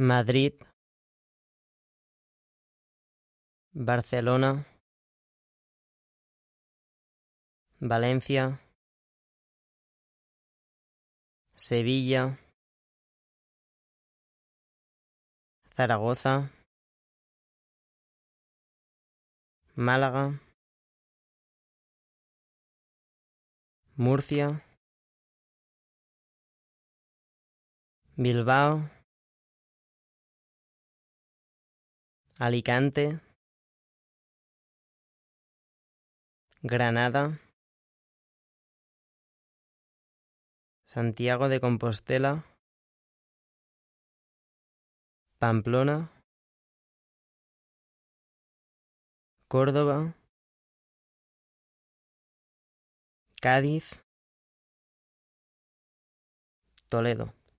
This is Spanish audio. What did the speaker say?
Madrid, Barcelona, Valencia, Sevilla, Zaragoza, Málaga, Murcia, Bilbao, Alicante, Granada, Santiago de Compostela, Pamplona, Córdoba, Cádiz, Toledo.